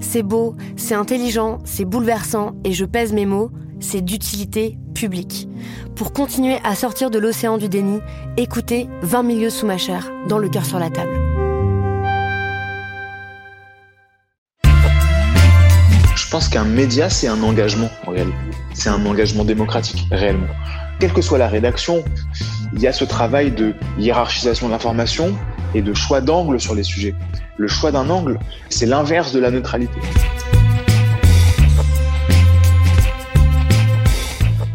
C'est beau, c'est intelligent, c'est bouleversant, et je pèse mes mots, c'est d'utilité publique. Pour continuer à sortir de l'océan du déni, écoutez 20 milieux sous ma chair, dans le cœur sur la table. Je pense qu'un média, c'est un engagement en réalité. C'est un engagement démocratique, réellement. Quelle que soit la rédaction, il y a ce travail de hiérarchisation de l'information et de choix d'angle sur les sujets. Le choix d'un angle, c'est l'inverse de la neutralité.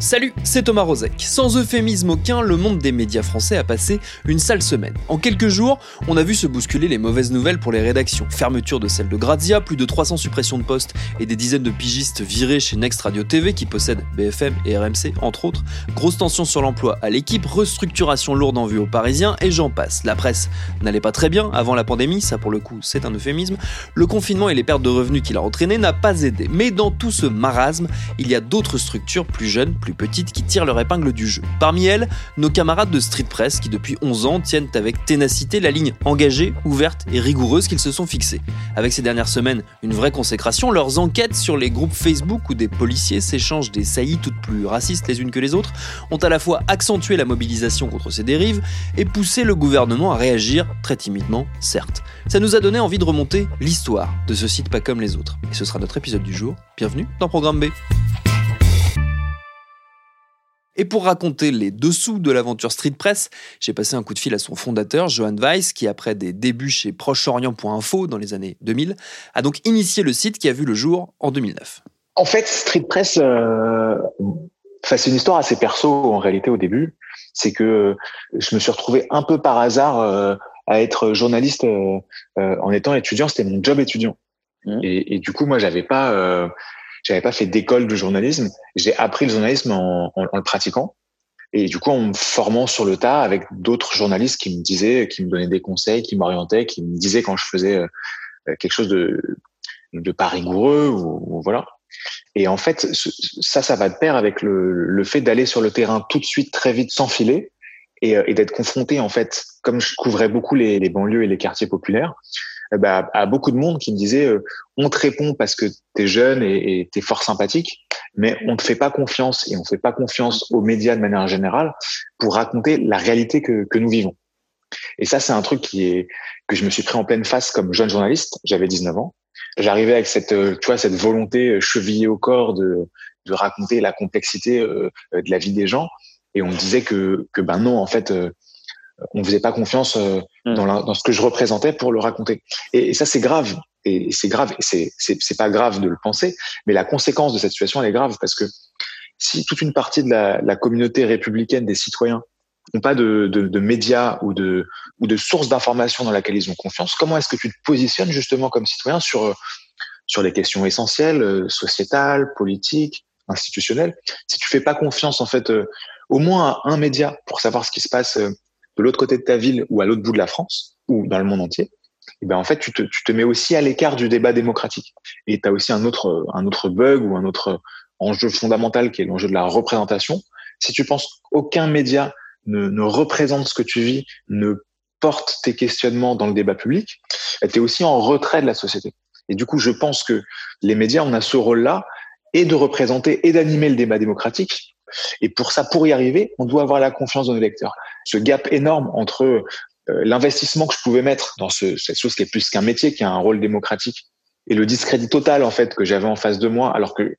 Salut, c'est Thomas Rozek. Sans euphémisme aucun, le monde des médias français a passé une sale semaine. En quelques jours, on a vu se bousculer les mauvaises nouvelles pour les rédactions. Fermeture de celle de Grazia, plus de 300 suppressions de postes et des dizaines de pigistes virés chez Next Radio TV qui possède BFM et RMC entre autres. Grosse tension sur l'emploi à l'équipe, restructuration lourde en vue aux Parisiens et j'en passe. La presse n'allait pas très bien avant la pandémie, ça pour le coup c'est un euphémisme. Le confinement et les pertes de revenus qu'il a entraîné n'a pas aidé. Mais dans tout ce marasme, il y a d'autres structures plus jeunes, plus petites qui tirent leur épingle du jeu. Parmi elles, nos camarades de Street Press qui depuis 11 ans tiennent avec ténacité la ligne engagée, ouverte et rigoureuse qu'ils se sont fixés. Avec ces dernières semaines une vraie consécration, leurs enquêtes sur les groupes Facebook où des policiers s'échangent des saillies toutes plus racistes les unes que les autres ont à la fois accentué la mobilisation contre ces dérives et poussé le gouvernement à réagir, très timidement, certes. Ça nous a donné envie de remonter l'histoire de ce site pas comme les autres. Et ce sera notre épisode du jour. Bienvenue dans Programme B. Et pour raconter les dessous de l'aventure Street Press, j'ai passé un coup de fil à son fondateur, Johan Weiss, qui après des débuts chez Proche-Orient.info dans les années 2000, a donc initié le site qui a vu le jour en 2009. En fait, Street Press, euh, c'est une histoire assez perso en réalité au début. C'est que je me suis retrouvé un peu par hasard euh, à être journaliste euh, euh, en étant étudiant. C'était mon job étudiant. Mmh. Et, et, du coup, moi, j'avais pas euh, j'avais pas fait d'école de journalisme. J'ai appris le journalisme en, en, en, le pratiquant. Et du coup, en me formant sur le tas avec d'autres journalistes qui me disaient, qui me donnaient des conseils, qui m'orientaient, qui me disaient quand je faisais euh, quelque chose de, de pas rigoureux ou, ou voilà. Et en fait, ça, ça va de pair avec le, le fait d'aller sur le terrain tout de suite, très vite, sans filer, et, et d'être confronté, en fait, comme je couvrais beaucoup les, les banlieues et les quartiers populaires, bah, à beaucoup de monde qui me disait euh, on te répond parce que tu es jeune et tu es fort sympathique, mais on te fait pas confiance et on fait pas confiance aux médias de manière générale pour raconter la réalité que, que nous vivons. Et ça, c'est un truc qui est que je me suis pris en pleine face comme jeune journaliste. J'avais 19 ans. J'arrivais avec cette, euh, tu vois, cette volonté euh, chevillée au corps de, de raconter la complexité de la vie des gens. Et on me disait que, que ben non, en fait, on faisait pas confiance euh, mm. dans, la, dans, ce que je représentais pour le raconter. Et, et ça, c'est grave. Et c'est grave. Et c'est pas grave de le penser, mais la conséquence de cette situation, elle est grave parce que si toute une partie de la, la communauté républicaine des citoyens n'ont pas de, de, de, médias ou de ou de sources d'information dans laquelle ils ont confiance, comment est-ce que tu te positionnes justement comme citoyen sur sur les questions essentielles, euh, sociétales, politiques, institutionnelles Si tu fais pas confiance en fait euh, au moins à un média pour savoir ce qui se passe de l'autre côté de ta ville ou à l'autre bout de la France ou dans le monde entier, et eh ben en fait tu te, tu te mets aussi à l'écart du débat démocratique. Et tu as aussi un autre un autre bug ou un autre enjeu fondamental qui est l'enjeu de la représentation. Si tu penses qu'aucun média ne, ne représente ce que tu vis, ne porte tes questionnements dans le débat public, tu es aussi en retrait de la société. Et du coup, je pense que les médias, on a ce rôle-là, et de représenter et d'animer le débat démocratique, et pour ça, pour y arriver, on doit avoir la confiance de nos lecteurs. Ce gap énorme entre euh, l'investissement que je pouvais mettre dans ce, cette chose qui est plus qu'un métier, qui a un rôle démocratique, et le discrédit total en fait que j'avais en face de moi, alors que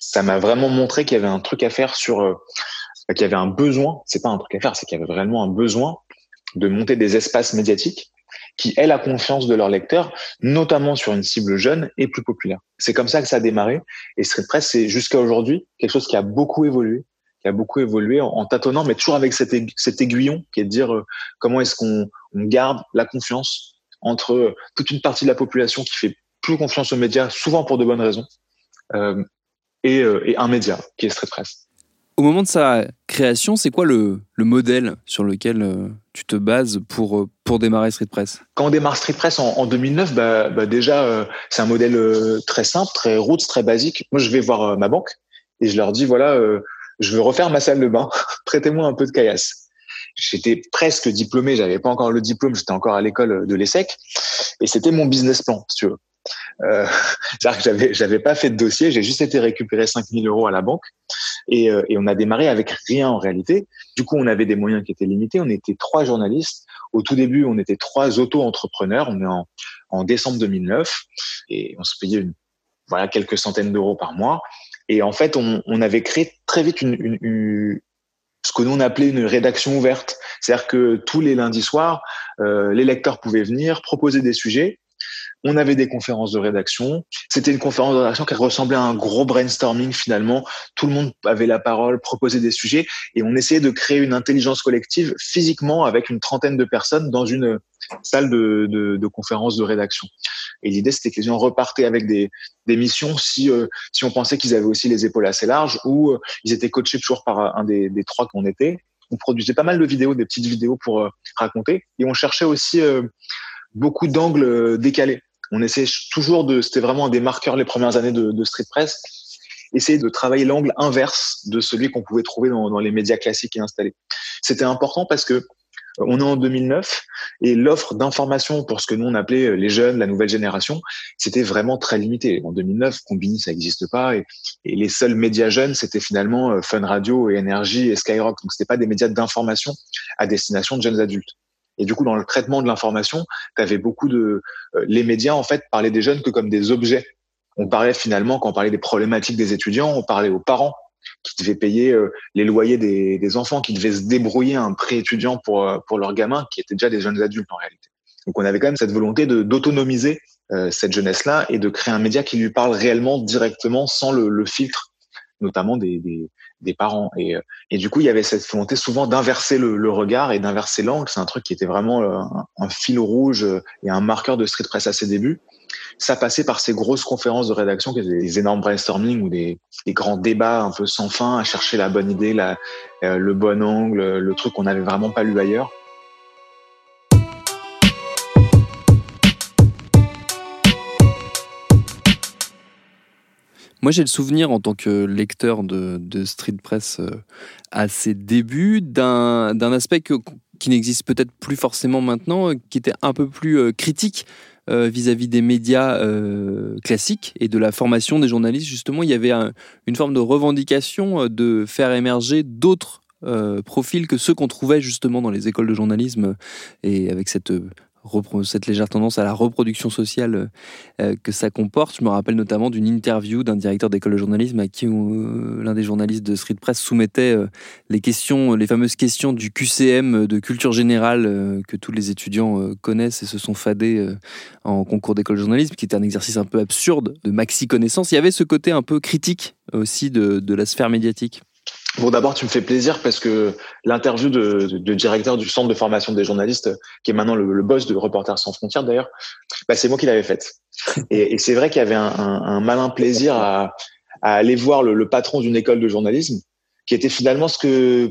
ça m'a vraiment montré qu'il y avait un truc à faire sur, euh, qu'il y avait un besoin. C'est pas un truc à faire, c'est qu'il y avait vraiment un besoin de monter des espaces médiatiques qui aient la confiance de leurs lecteurs, notamment sur une cible jeune et plus populaire. C'est comme ça que ça a démarré. Et Street Press, c'est jusqu'à aujourd'hui quelque chose qui a beaucoup évolué, qui a beaucoup évolué en, tâtonnant, mais toujours avec cet, aiguillon qui est de dire euh, comment est-ce qu'on on garde la confiance entre euh, toute une partie de la population qui fait plus confiance aux médias, souvent pour de bonnes raisons, euh, et, euh, et, un média qui est Street Press. Au moment de sa création, c'est quoi le, le, modèle sur lequel euh, tu te bases pour, euh, pour démarrer Street Press? Quand on démarre Street Press en, en 2009, bah, bah déjà, euh, c'est un modèle très simple, très roots, très basique. Moi, je vais voir ma banque et je leur dis, voilà, je veux refaire ma salle de bain, prêtez-moi un peu de caillasse j'étais presque diplômé, j'avais pas encore le diplôme, j'étais encore à l'école de l'ESSEC, et c'était mon business plan, si tu veux. Euh, C'est-à-dire que j'avais, j'avais pas fait de dossier, j'ai juste été récupérer 5000 euros à la banque, et, euh, et on a démarré avec rien en réalité. Du coup, on avait des moyens qui étaient limités. On était trois journalistes. Au tout début, on était trois auto-entrepreneurs. On est en, en décembre 2009 et on se payait une, voilà quelques centaines d'euros par mois. Et en fait, on, on avait créé très vite une, une, une, ce que nous on appelait une rédaction ouverte. C'est-à-dire que tous les lundis soirs, euh, les lecteurs pouvaient venir proposer des sujets. On avait des conférences de rédaction. C'était une conférence de rédaction qui ressemblait à un gros brainstorming finalement. Tout le monde avait la parole, proposait des sujets et on essayait de créer une intelligence collective physiquement avec une trentaine de personnes dans une salle de, de, de conférence de rédaction. Et l'idée, c'était que les gens repartaient avec des, des missions si, euh, si on pensait qu'ils avaient aussi les épaules assez larges ou euh, ils étaient coachés toujours par un des, des trois qu'on était. On produisait pas mal de vidéos, des petites vidéos pour euh, raconter. Et on cherchait aussi beaucoup d'angles décalés. On essayait toujours de, c'était vraiment un des marqueurs les premières années de, Street Press, essayer de travailler l'angle inverse de celui qu'on pouvait trouver dans, les médias classiques et installés. C'était important parce que on est en 2009 et l'offre d'information pour ce que nous on appelait euh, les jeunes, la nouvelle génération, c'était vraiment très limité. En 2009, Combini ça n'existe pas et, et, les seuls médias jeunes c'était finalement euh, Fun Radio et Énergie et Skyrock. Donc c'était pas des médias d'information à destination de jeunes adultes. Et du coup, dans le traitement de l'information, tu avais beaucoup de euh, les médias en fait parlaient des jeunes que comme des objets. On parlait finalement quand on parlait des problématiques des étudiants, on parlait aux parents qui devaient payer euh, les loyers des, enfants, qui devaient se débrouiller un prêt étudiant pour, euh, pour leurs gamins, qui étaient déjà des jeunes adultes en réalité. Donc on avait quand même cette volonté d'autonomiser cette jeunesse-là et de créer un média qui lui parle réellement directement sans le, filtre, notamment des, des parents. Et, euh, et, du coup, il y avait cette volonté souvent d'inverser le, le, regard et d'inverser l'angle. C'est un truc qui était vraiment un, un, fil rouge et un marqueur de street press à ses débuts ça passait par ces grosses conférences de rédaction qui étaient des énormes brainstorming ou des, des, grands débats un peu sans fin à chercher la bonne idée, la, euh, le bon angle, le truc qu'on n'avait vraiment pas lu ailleurs. Moi, j'ai le souvenir, en tant que lecteur de, Street Press euh, à ses débuts, d'un aspect qui n'existe peut-être plus forcément maintenant, euh, qui était un peu plus euh, critique vis-à-vis des médias classiques et de la formation des journalistes. Justement, il y avait un, une forme de revendication de faire émerger d'autres profils que ceux qu'on trouvait justement dans les écoles de journalisme et avec cette cette légère tendance à la reproduction sociale euh, que ça comporte. Je me rappelle notamment d'une interview d'un directeur d'école de journalisme à qui euh, l'un des journalistes de Street Press soumettait euh, les questions, les fameuses questions du QCM de culture générale que tous les étudiants connaissent et se sont fadés en concours d'école de journalisme, qui était un exercice un peu absurde de maxi connaissance. Il y avait ce côté un peu critique aussi de, de la sphère médiatique. Bon, d'abord, tu me fais plaisir parce que l'interview de, de, directeur du centre de formation des journalistes, qui est maintenant le, le boss de Reporters sans frontières d'ailleurs, bah, c'est moi qui l'avais faite. Et, et c'est vrai qu'il y avait un, un, un, malin plaisir à, à aller voir le, le patron d'une école de journalisme, qui était finalement ce que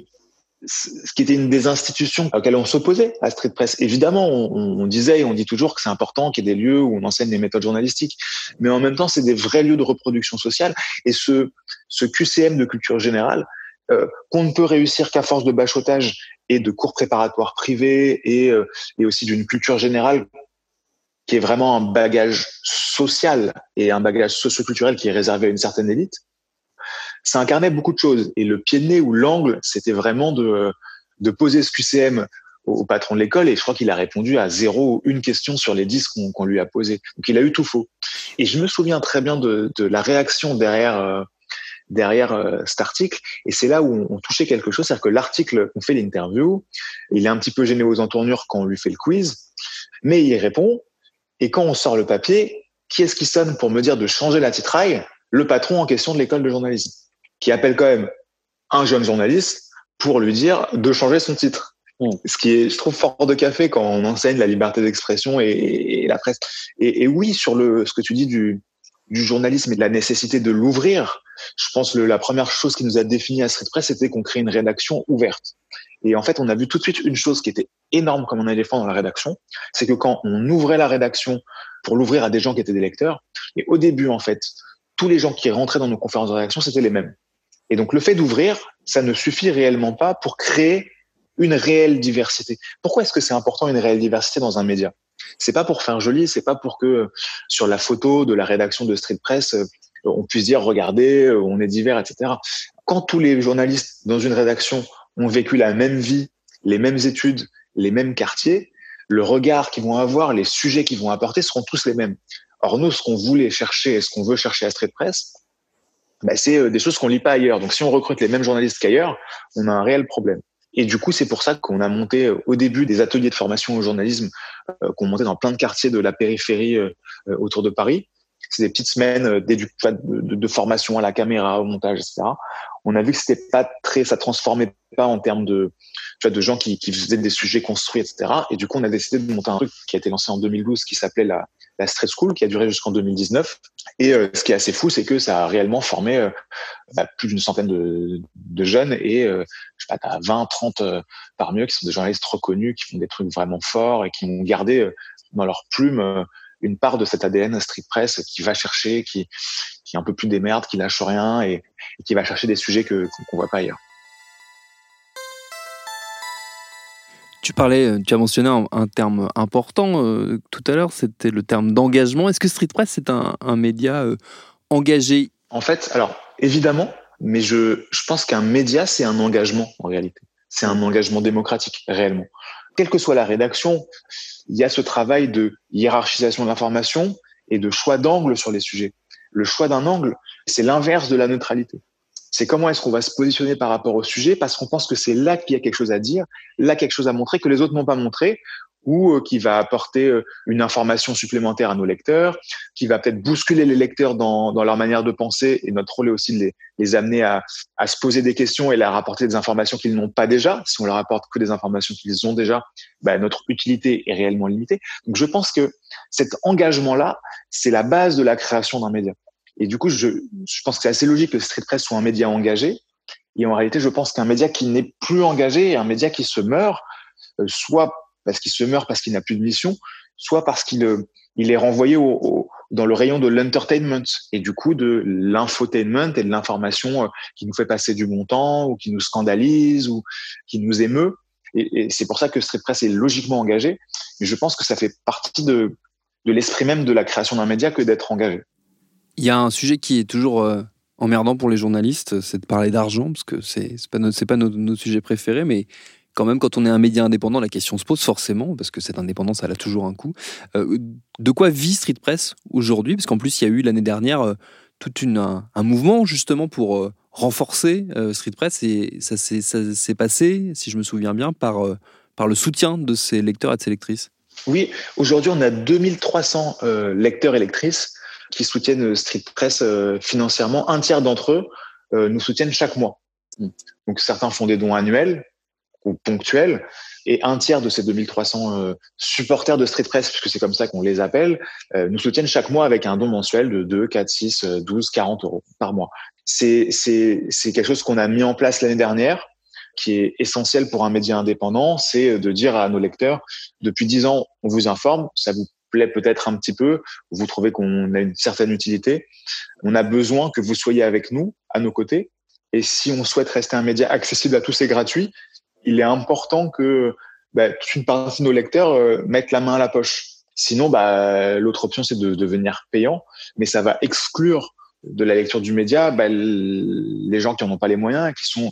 ce qui était une des institutions auxquelles on s'opposait à Street Press. Évidemment, on, on disait et on dit toujours que c'est important qu'il y ait des lieux où on enseigne des méthodes journalistiques, mais en même temps, c'est des vrais lieux de reproduction sociale. Et ce, ce QCM de culture générale, euh, qu'on ne peut réussir qu'à force de bachotage et de cours préparatoires privés et, euh, et aussi d'une culture générale qui est vraiment un bagage social et un bagage socioculturel qui est réservé à une certaine élite, ça incarnait beaucoup de choses. Et le pied de nez ou l'angle, c'était vraiment de, de poser ce QCM au, patron de l'école et je crois qu'il a répondu à zéro ou une question sur les dix qu'on lui a posé. Donc il a eu tout faux. Et je me souviens très bien de, de la réaction derrière euh, derrière euh, cet article et c'est là où on, touchait quelque chose, c'est-à-dire que l'article qu'on fait l'interview, il est un petit peu gêné aux entournures quand on lui fait le quiz, mais il répond et quand on sort le papier, qui est-ce qui sonne pour me dire de changer la titraille? Le patron en question de l'école de journalisme, qui appelle quand même un jeune journaliste pour lui dire de changer son titre. Mm. Ce qui est, je trouve, fort de café quand on enseigne la liberté d'expression et, la presse. Et, oui, sur le, ce que tu dis du, du journalisme et de la nécessité de l'ouvrir, je pense que la première chose qui nous a défini à Street Press, c'était qu'on crée une rédaction ouverte. Et en fait, on a vu tout de suite une chose qui était énorme comme un éléphant dans la rédaction, c'est que quand on ouvrait la rédaction pour l'ouvrir à des gens qui étaient des lecteurs, et au début, en fait, tous les gens qui rentraient dans nos conférences de rédaction, c'était les mêmes. Et donc, le fait d'ouvrir, ça ne suffit réellement pas pour créer une réelle diversité. Pourquoi est-ce que c'est important une réelle diversité dans un média? C'est pas pour faire joli, c'est pas pour que sur la photo de la rédaction de Street Press, on puisse dire regardez, on est divers, etc. Quand tous les journalistes dans une rédaction ont vécu la même vie, les mêmes études, les mêmes quartiers, le regard qu'ils vont avoir, les sujets qu'ils vont apporter seront tous les mêmes. Or, nous, ce qu'on voulait chercher et ce qu'on veut chercher à Street Press, bah, c'est euh, des choses qu'on lit pas ailleurs. Donc, si on recrute les mêmes journalistes qu'ailleurs, on a un réel problème. Et du coup, c'est pour ça qu'on a monté euh, au début des ateliers de formation au journalisme euh, qu'on montait dans plein de quartiers de la périphérie autour de Paris. C'est des petites semaines de, de, formation à la caméra, au montage, etc. On a vu que c'était pas très, ça transformait pas en termes de, de gens qui, faisaient des sujets construits, etc. Et du coup, on a décidé de monter un truc qui a été lancé en 2012 qui s'appelait la, la Stress School, qui a duré jusqu'en 2019. Et euh, ce qui est assez fou, c'est que ça a réellement formé euh, bah, plus d'une centaine de, jeunes et euh, je sais pas, t'as 20, 30 par mieux qui sont des journalistes reconnus, qui font des trucs vraiment forts et qui ont gardé dans leur plume une part de cet ADN street press qui va chercher, qui, qui est un peu plus des merdes, qui lâche rien et, et qui va chercher des sujets que qu'on voit pas ailleurs. Tu parlais, euh, tu as mentionné un, terme important euh, tout à l'heure, c'était le terme d'engagement. Est-ce que Street Press c'est un, média euh, engagé? En fait, alors évidemment, mais je, je pense qu'un média c'est un engagement en réalité. C'est un engagement démocratique réellement. Quelle que soit la rédaction, il y a ce travail de hiérarchisation de l'information et de choix d'angle sur les sujets. Le choix d'un angle, c'est l'inverse de la neutralité c'est comment est-ce qu'on va se positionner par rapport au sujet parce qu'on pense que c'est là qu'il y a quelque chose à dire, là quelque chose à montrer que les autres n'ont pas montré ou euh, qui va apporter euh, une information supplémentaire à nos lecteurs, qui va peut-être bousculer les lecteurs dans, dans, leur manière de penser. Et notre rôle est aussi de les, les amener à, à, se poser des questions et leur apporter des informations qu'ils n'ont pas déjà. Si on leur apporte que des informations qu'ils ont déjà, bah, notre utilité est réellement limitée. Donc je pense que cet engagement-là, c'est la base de la création d'un média. Et du coup, je, je pense que c'est assez logique que Street Press soit un média engagé. Et en réalité, je pense qu'un média qui n'est plus engagé un média qui se meurt, euh, soit parce qu'il se meurt parce qu'il n'a plus de mission, soit parce qu'il euh, est renvoyé dans le rayon de l'entertainment et du coup de l'infotainment et de l'information euh, qui nous fait passer du bon temps ou qui nous scandalise ou qui nous émeut. Et, c'est pour ça que Street Press est logiquement engagé. Mais je pense que ça fait partie de, l'esprit même de la création d'un média que d'être engagé. Il y a un sujet qui est toujours euh, emmerdant pour les journalistes, c'est de parler d'argent, parce que c'est pas, notre, pas notre, sujet préféré, mais quand même, quand on est un média indépendant, la question se pose forcément, parce que cette indépendance, elle a toujours un coût. Euh, de quoi vit Street Press aujourd'hui? Parce qu'en plus, il y a eu l'année dernière euh, tout une, un, mouvement justement pour renforcer Street Press, et ça s'est passé, si je me souviens bien, par, par le soutien de ses lecteurs et de ses lectrices. Oui, aujourd'hui, on a 2300 lecteurs et lectrices qui soutiennent Street Press euh, financièrement. Un tiers d'entre eux euh, nous soutiennent chaque mois. Donc certains font des dons annuels ponctuels, et un tiers de ces 2300 euh, supporters de Street Press, puisque c'est comme ça qu'on les appelle, nous soutiennent chaque mois avec un don mensuel de 2, 4, 6, 12, 40 euros par mois. C'est quelque chose qu'on a mis en place l'année dernière, qui est essentiel pour un média indépendant, c'est de dire à nos lecteurs, depuis 10 ans, on vous informe, ça vous plaît peut-être un petit peu, vous trouvez qu'on a une certaine utilité, on a besoin que vous soyez avec nous, à nos côtés. Et si on souhaite rester un média accessible à tous et gratuit, il est important que bah, toute une partie de nos lecteurs euh, mettent la main à la poche. Sinon, bah, l'autre option, c'est de devenir payant, mais ça va exclure de la lecture du média bah, les gens qui n'en ont pas les moyens et qui sont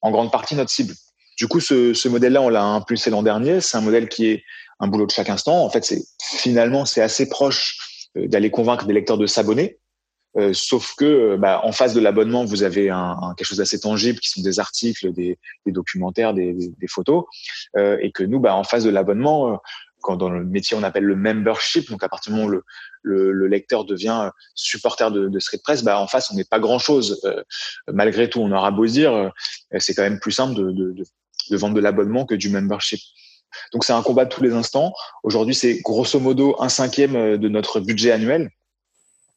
en grande partie notre cible. Du coup, ce, ce modèle-là, on l'a impulsé l'an dernier. C'est un modèle qui est un boulot de chaque instant. En fait, c'est finalement c'est assez proche euh, d'aller convaincre des lecteurs de s'abonner. Euh, sauf que, euh, bah, en face de l'abonnement, vous avez un, un quelque chose d'assez tangible, qui sont des articles, des, des documentaires, des, des, photos, euh, et que nous, bah, en face de l'abonnement, quand dans le métier on appelle le membership, donc à partir du moment où le, le, le lecteur devient supporter de, de Street Press, bah, en face on n'est pas grand chose. malgré tout, on aura beau dire, c'est quand même plus simple de, de, de vendre de l'abonnement que du membership. Donc c'est un combat de tous les instants. Aujourd'hui, c'est grosso modo un cinquième euh, de notre budget annuel,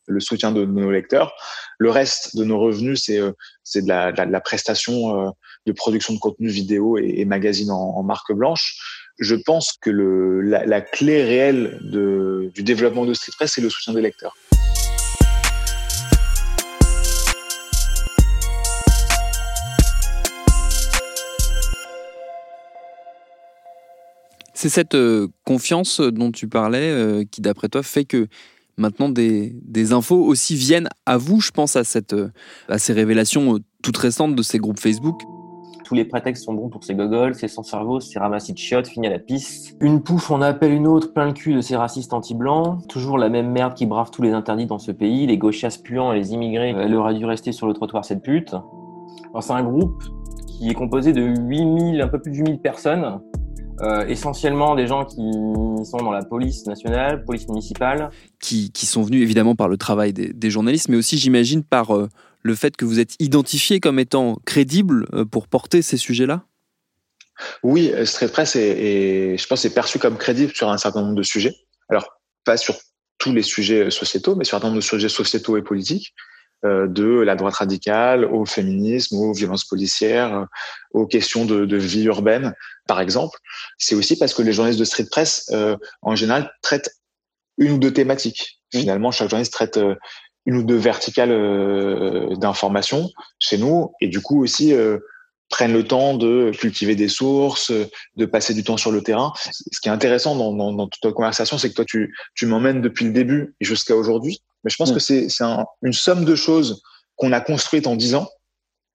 le soutien de, nos lecteurs. Le reste de nos revenus, c'est euh, de la, prestation euh, de production de contenu vidéo et, magazine en, marque blanche. Je pense que la, clé réelle du développement de Street Press, c'est le soutien des lecteurs. C'est cette euh, confiance dont tu parlais qui, d'après toi, fait que maintenant des, infos aussi viennent à vous. Je pense à, cette, euh, à ces révélations toutes récentes de ces groupes Facebook. Tous les prétextes sont bons pour ces gogoles, c'est sans cerveau, c'est ramassis de chiottes, fini à la piste. Une pouffe on appelle une autre, plein le cul de ces racistes anti-blancs. Toujours la même merde qui brave tous les interdits dans ce pays, les gauchistes puants et les immigrés. Elle aurait dû rester sur le trottoir cette pute. c'est un groupe qui est composé de 8000, un peu plus de 8000 personnes euh, essentiellement des gens qui sont dans la police nationale, police municipale. Qui, qui sont venus évidemment par le travail des, des journalistes, mais aussi j'imagine par euh, le fait que vous êtes identifié comme étant crédible euh, pour porter ces sujets-là? Oui, Street Press est, est, je pense, est perçu comme crédible sur un certain nombre de sujets. Alors, pas sur tous les sujets sociétaux, mais sur un certain nombre de sujets sociétaux et politiques. Euh, de la droite radicale au féminisme, aux violences policières, euh, aux questions de, de vie urbaine, par exemple. C'est aussi parce que les journalistes de street press, euh, en général, traitent une ou deux thématiques. Finalement, chaque journaliste traite euh, une ou deux verticales euh, d'information chez nous, et du coup aussi prennent le temps de cultiver des sources, de passer du temps sur le terrain. Ce qui est intéressant dans, dans, dans toute notre conversation, c'est que toi, tu, tu m'emmènes depuis le début jusqu'à aujourd'hui. Mais je pense mmh. que c'est un, une somme de choses qu'on a construites en dix ans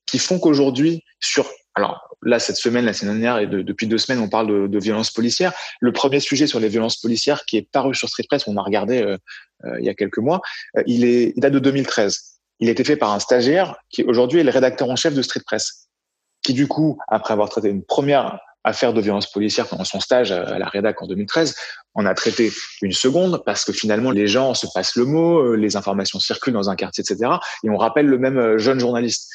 qui font qu'aujourd'hui, sur alors là cette semaine, la semaine dernière et de, depuis deux semaines, on parle de, de violences policières. Le premier sujet sur les violences policières qui est paru sur Street Press, on a regardé euh, euh, il y a quelques mois, euh, il, est, il date de 2013. Il a été fait par un stagiaire qui aujourd'hui est le rédacteur en chef de Street Press qui du coup, après avoir traité une première affaire de violence policière pendant son stage à la rédac en 2013, on a traité une seconde parce que finalement les gens se passent le mot, euh, les informations circulent dans un quartier, etc. Et on rappelle le même euh, jeune journaliste.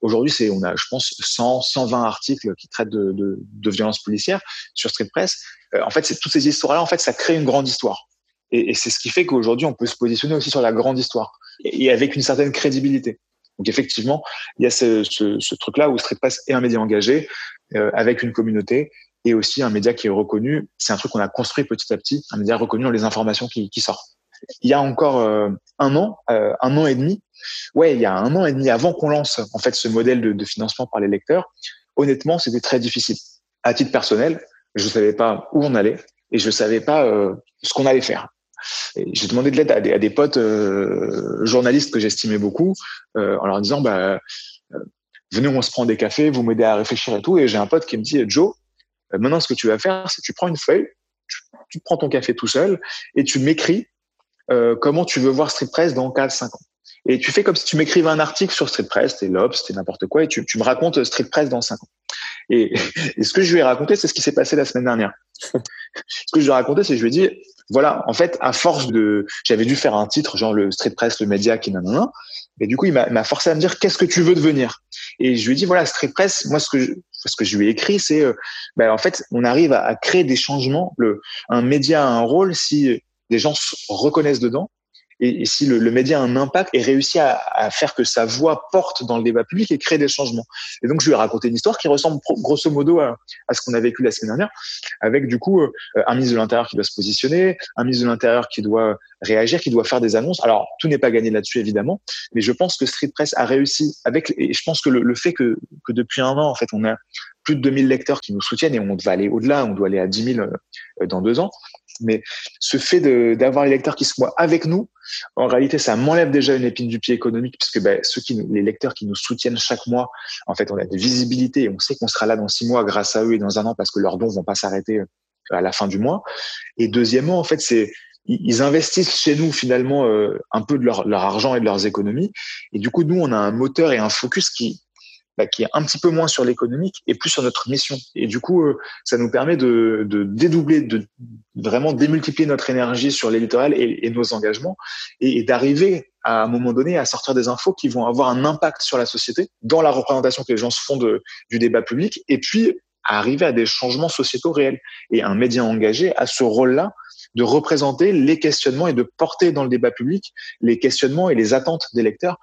Aujourd'hui, c'est on a, je pense, 100, 120 articles qui traitent de, de, de violence policière sur Street Press. Euh, en fait, c'est toutes ces histoires-là, en fait, ça crée une grande histoire. Et, c'est ce qui fait qu'aujourd'hui, on peut se positionner aussi sur la grande histoire et avec une certaine crédibilité. Donc effectivement, il y a ce, truc-là où Street Press est un média engagé euh, avec une communauté et aussi un média qui est reconnu. C'est un truc qu'on a construit petit à petit, un média reconnu dans les informations qui, qui sortent. Il y a encore euh, un an, euh, un an et demi, ouais, il y a un an et demi avant qu'on lance en fait ce modèle de, financement par les lecteurs. Honnêtement, c'était très difficile. À titre personnel, je ne savais pas où on allait et je ne savais pas ce qu'on allait faire. J'ai demandé de l'aide à à des potes euh, journalistes que j'estimais beaucoup, euh, en leur disant bah, euh, venez, on se prend des cafés, vous m'aidez à réfléchir et tout. Et j'ai un pote qui me dit Joe, euh, maintenant ce que tu vas faire, c'est que tu prends une feuille, tu, tu, prends ton café tout seul et tu m'écris euh, comment tu veux voir Street Press dans 4-5 ans. Et tu fais comme si tu m'écrivais un article sur Street Press, t'es l'Obs, t'es n'importe quoi, et tu, tu, me racontes Street Press dans 5 ans. Et, et, ce que je lui ai raconté, c'est ce qui s'est passé la semaine dernière. ce que je lui ai raconté, c'est que je lui ai dit, voilà, en fait, à force de, j'avais dû faire un titre, genre le street press, le média qui nanana. Et du coup, il m'a forcé à me dire, qu'est-ce que tu veux devenir? Et je lui ai dit, voilà, street press, moi, ce que je, que je lui ai écrit, c'est, euh, ben, en fait, on arrive à, à, créer des changements. Le, un média a un rôle si des gens se reconnaissent dedans et, si le, le, média a un impact et réussit à, à, faire que sa voix porte dans le débat public et crée des changements. Et donc, je lui ai raconté une histoire qui ressemble grosso modo à, à ce qu'on a vécu la semaine dernière, avec du coup euh, un ministre de l'Intérieur qui doit se positionner, un ministre de l'Intérieur qui doit réagir, qui doit faire des annonces. Alors, tout n'est pas gagné là-dessus, évidemment, mais je pense que Street Press a réussi avec, et je pense que le, le fait que, que depuis un an, en fait, on a plus de 2000 lecteurs qui nous soutiennent et on va aller au-delà, on doit aller à 10 000 euh, dans deux ans. Mais ce fait d'avoir les lecteurs qui soient avec nous, en réalité, ça m'enlève déjà une épine du pied économique, puisque ben, ceux qui, les lecteurs qui nous soutiennent chaque mois, en fait, on a des visibilités et on sait qu'on sera là dans six mois grâce à eux et dans un an parce que leurs dons vont pas s'arrêter euh, à la fin du mois. Et deuxièmement, en fait, c'est ils investissent chez nous finalement euh, un peu de leur, leur, argent et de leurs économies. Et du coup, nous, on a un moteur et un focus qui, bah, qui est un petit peu moins sur l'économique et plus sur notre mission. Et du coup, euh, ça nous permet de, de, dédoubler, de vraiment démultiplier notre énergie sur l'éditorial et, nos engagements et, et d'arriver à un moment donné à sortir des infos qui vont avoir un impact sur la société dans la représentation que les gens se font de, du débat public et puis à arriver à des changements sociétaux réels. Et un média engagé a ce rôle-là de représenter les questionnements et de porter dans le débat public les questionnements et les attentes des lecteurs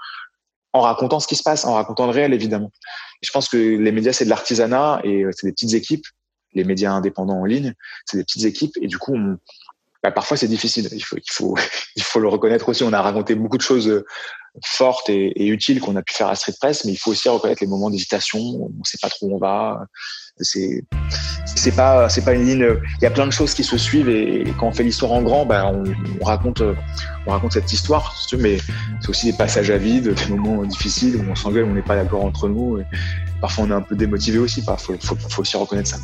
en racontant ce qui se passe, en racontant le réel, évidemment. je pense que les médias, c'est de l'artisanat et euh, c'est des petites équipes. Les médias indépendants en ligne, c'est des petites équipes. Et du coup, bah, parfois, c'est difficile. Il faut, il, faut, il faut le reconnaître aussi. On a raconté beaucoup de choses fortes et, et utiles qu'on a pu faire à Street Press, mais il faut aussi reconnaître les moments d'hésitation. On ne sait pas trop où on va. C'est c'est pas c'est pas une ligne. Il y a plein de choses qui se suivent et, quand on fait l'histoire en grand, on, on, raconte on raconte cette histoire, mais c'est aussi des passages à vide, des moments difficiles où on s'engueule, on n'est pas d'accord entre nous. Et parfois on est un peu démotivé aussi. Il faut, faut, faut aussi reconnaître ça.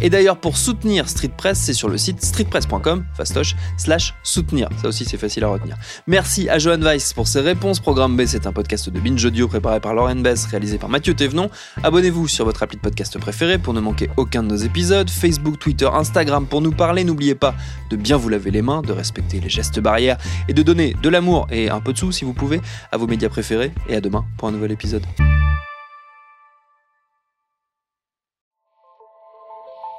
Et d'ailleurs, pour soutenir Street Press, c'est sur le site streetpress.com, fastoche, slash soutenir. Ça aussi, c'est facile à retenir. Merci à Johan Weiss pour ses réponses. Programme B, c'est un podcast de Binge Audio préparé par Lauren Bess, réalisé par Mathieu Thévenon. Abonnez-vous sur votre appli de podcast préféré pour ne manquer aucun de nos épisodes. Facebook, Twitter, Instagram pour nous parler. N'oubliez pas de bien vous laver les mains, de respecter les gestes barrières et de donner de l'amour et un peu de sous si vous pouvez à vos médias préférés. Et à demain pour un nouvel épisode.